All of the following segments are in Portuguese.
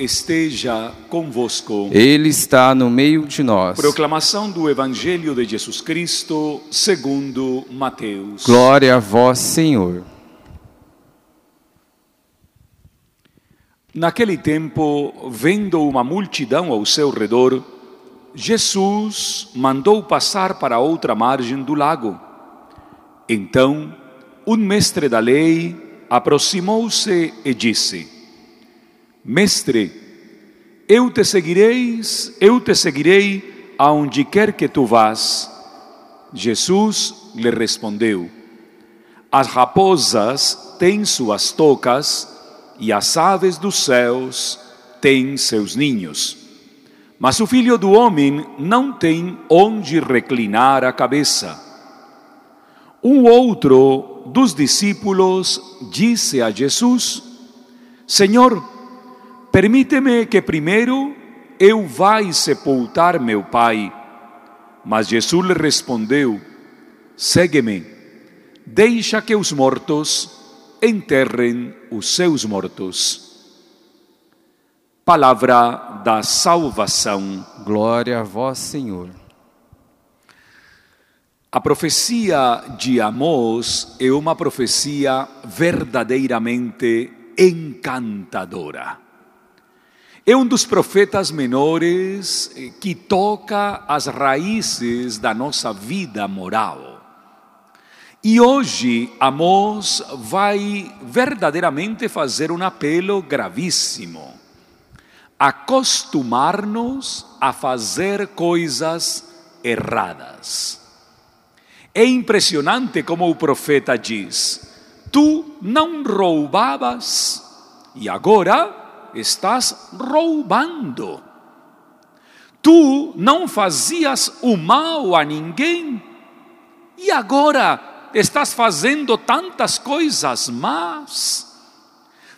esteja convosco. Ele está no meio de nós. Proclamação do Evangelho de Jesus Cristo, segundo Mateus. Glória a vós, Senhor. Naquele tempo, vendo uma multidão ao seu redor, Jesus mandou passar para outra margem do lago. Então, um mestre da lei aproximou-se e disse: Mestre, eu te seguirei, eu te seguirei aonde quer que tu vás. Jesus lhe respondeu: As raposas têm suas tocas e as aves dos céus têm seus ninhos. Mas o filho do homem não tem onde reclinar a cabeça. Um outro dos discípulos disse a Jesus: Senhor, Permite-me que primeiro eu vá sepultar meu pai. Mas Jesus lhe respondeu: Segue-me, deixa que os mortos enterrem os seus mortos. Palavra da salvação. Glória a vós, Senhor. A profecia de Amós é uma profecia verdadeiramente encantadora. É um dos profetas menores eh, que toca as raízes da nossa vida moral. E hoje Amós vai verdadeiramente fazer um apelo gravíssimo. Acostumar-nos a fazer coisas erradas. É impressionante como o profeta diz: Tu não roubavas e agora estás roubando. Tu não fazias o mal a ninguém e agora estás fazendo tantas coisas más.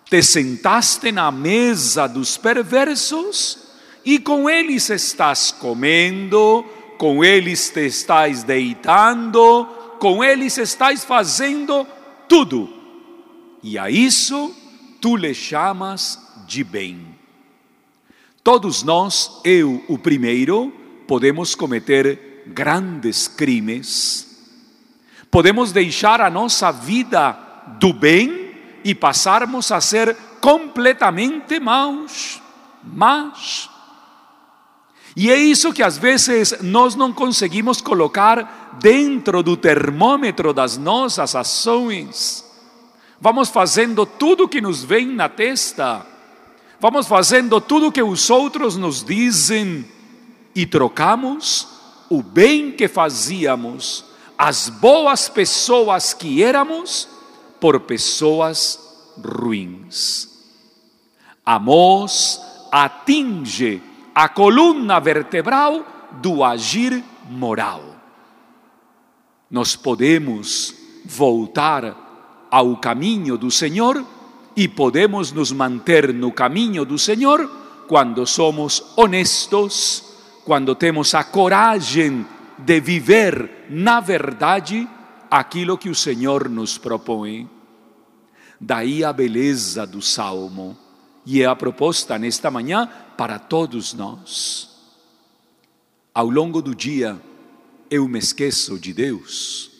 Te sentaste na mesa dos perversos e com eles estás comendo, com eles te estás deitando, com eles estás fazendo tudo. E a isso tu lhe chamas de bem. Todos nós, eu o primeiro, podemos cometer grandes crimes, podemos deixar a nossa vida do bem e passarmos a ser completamente maus, mas e é isso que às vezes nós não conseguimos colocar dentro do termômetro das nossas ações. Vamos fazendo tudo que nos vem na testa vamos fazendo tudo que os outros nos dizem e trocamos o bem que fazíamos, as boas pessoas que éramos, por pessoas ruins. Amós atinge a coluna vertebral do agir moral. Nós podemos voltar ao caminho do Senhor e podemos nos manter no caminho do Senhor quando somos honestos, quando temos a coragem de viver na verdade aquilo que o Senhor nos propõe. Daí a beleza do salmo e é a proposta nesta manhã para todos nós. Ao longo do dia, eu me esqueço de Deus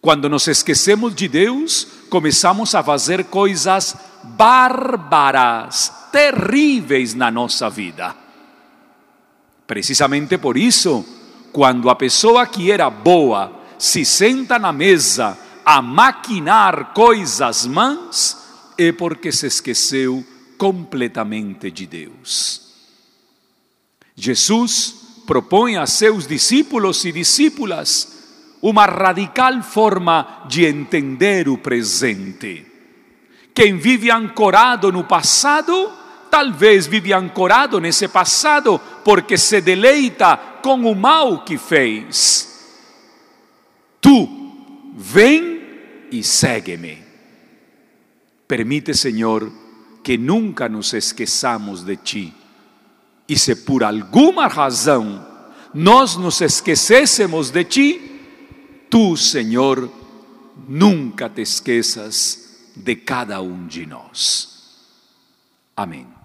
quando nos esquecemos de Deus, começamos a fazer coisas bárbaras, terríveis na nossa vida. Precisamente por isso, quando a pessoa que era boa se senta na mesa a maquinar coisas más, é porque se esqueceu completamente de Deus. Jesus propõe a seus discípulos e discípulas uma radical forma de entender o presente. Quem vive ancorado no passado, talvez vive ancorado nesse passado porque se deleita com o mal que fez. Tu, vem e segue-me. Permite, Senhor, que nunca nos esqueçamos de Ti. E se por alguma razão nós nos esquecêssemos de Ti, Tu, Senhor, nunca te esqueças de cada um de nós. Amém.